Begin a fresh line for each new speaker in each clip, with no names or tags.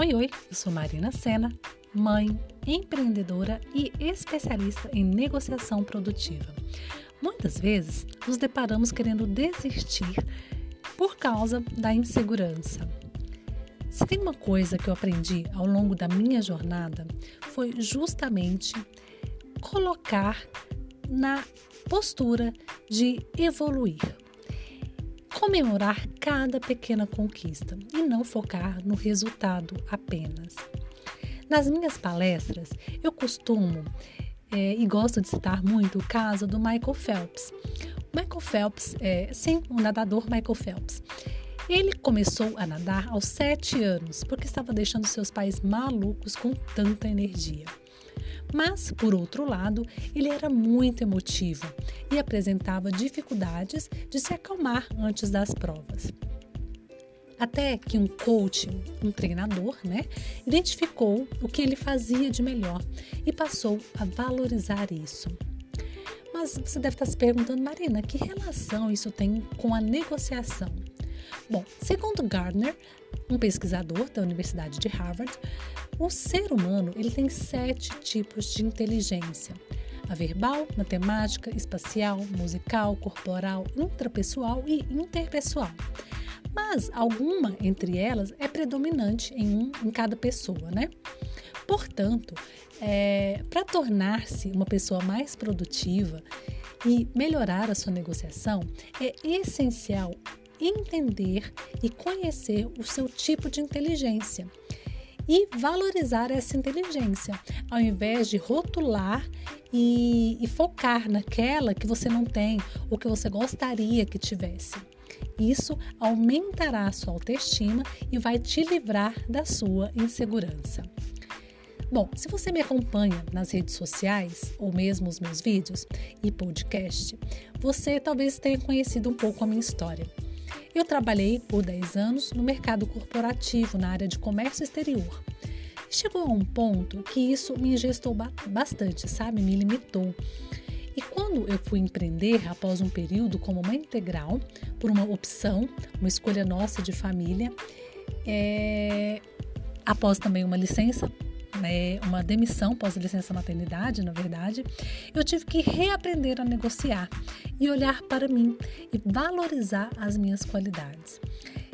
Oi, oi, eu sou Marina Sena, mãe, empreendedora e especialista em negociação produtiva. Muitas vezes nos deparamos querendo desistir por causa da insegurança. Se tem uma coisa que eu aprendi ao longo da minha jornada foi justamente colocar na postura de evoluir comemorar cada pequena conquista e não focar no resultado apenas. Nas minhas palestras, eu costumo é, e gosto de citar muito o caso do Michael Phelps. Michael Phelps, é, sim, o nadador Michael Phelps. Ele começou a nadar aos sete anos porque estava deixando seus pais malucos com tanta energia. Mas, por outro lado, ele era muito emotivo e apresentava dificuldades de se acalmar antes das provas. Até que um coach, um treinador, né, identificou o que ele fazia de melhor e passou a valorizar isso. Mas você deve estar se perguntando, Marina, que relação isso tem com a negociação? Bom, segundo Gardner, um pesquisador da Universidade de Harvard, o ser humano ele tem sete tipos de inteligência: a verbal, matemática, espacial, musical, corporal, intrapessoal e interpessoal. Mas alguma entre elas é predominante em um em cada pessoa, né? Portanto, é, para tornar-se uma pessoa mais produtiva e melhorar a sua negociação, é essencial entender e conhecer o seu tipo de inteligência e valorizar essa inteligência, ao invés de rotular e, e, focar naquela que você não tem ou que você gostaria que tivesse. Isso aumentará a sua autoestima e vai te livrar da sua insegurança. Bom, se você me acompanha nas redes sociais ou mesmo os meus vídeos e podcast, você talvez tenha conhecido um pouco a minha história. Eu trabalhei por 10 anos no mercado corporativo na área de comércio exterior. Chegou a um ponto que isso me ingestou bastante, sabe? Me limitou. E quando eu fui empreender após um período como uma integral, por uma opção, uma escolha nossa de família, é, após também uma licença né, uma demissão pós-licença maternidade, na verdade, eu tive que reaprender a negociar e olhar para mim e valorizar as minhas qualidades.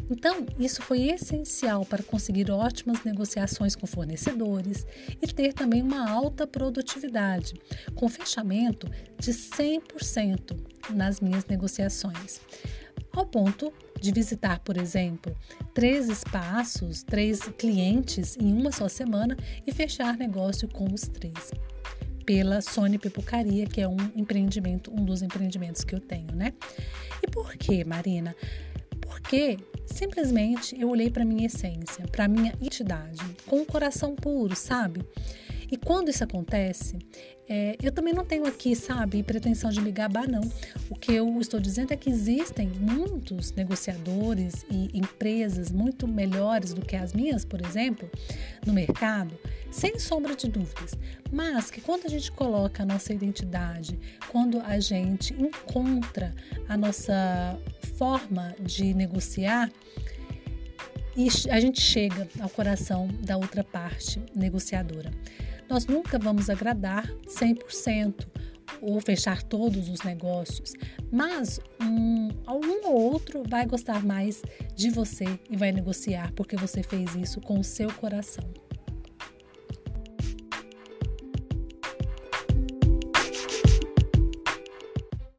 Então, isso foi essencial para conseguir ótimas negociações com fornecedores e ter também uma alta produtividade, com fechamento de 100% nas minhas negociações ao ponto de visitar, por exemplo, três espaços, três clientes em uma só semana e fechar negócio com os três. Pela Sony Pipocaria, que é um empreendimento, um dos empreendimentos que eu tenho, né? E por que, Marina? Porque simplesmente eu olhei para minha essência, para minha identidade, com o coração puro, sabe? E quando isso acontece, é, eu também não tenho aqui, sabe, pretensão de me gabar, não. O que eu estou dizendo é que existem muitos negociadores e empresas muito melhores do que as minhas, por exemplo, no mercado, sem sombra de dúvidas. Mas que quando a gente coloca a nossa identidade, quando a gente encontra a nossa forma de negociar, e a gente chega ao coração da outra parte negociadora. Nós nunca vamos agradar 100% ou fechar todos os negócios, mas um, um ou outro vai gostar mais de você e vai negociar porque você fez isso com o seu coração.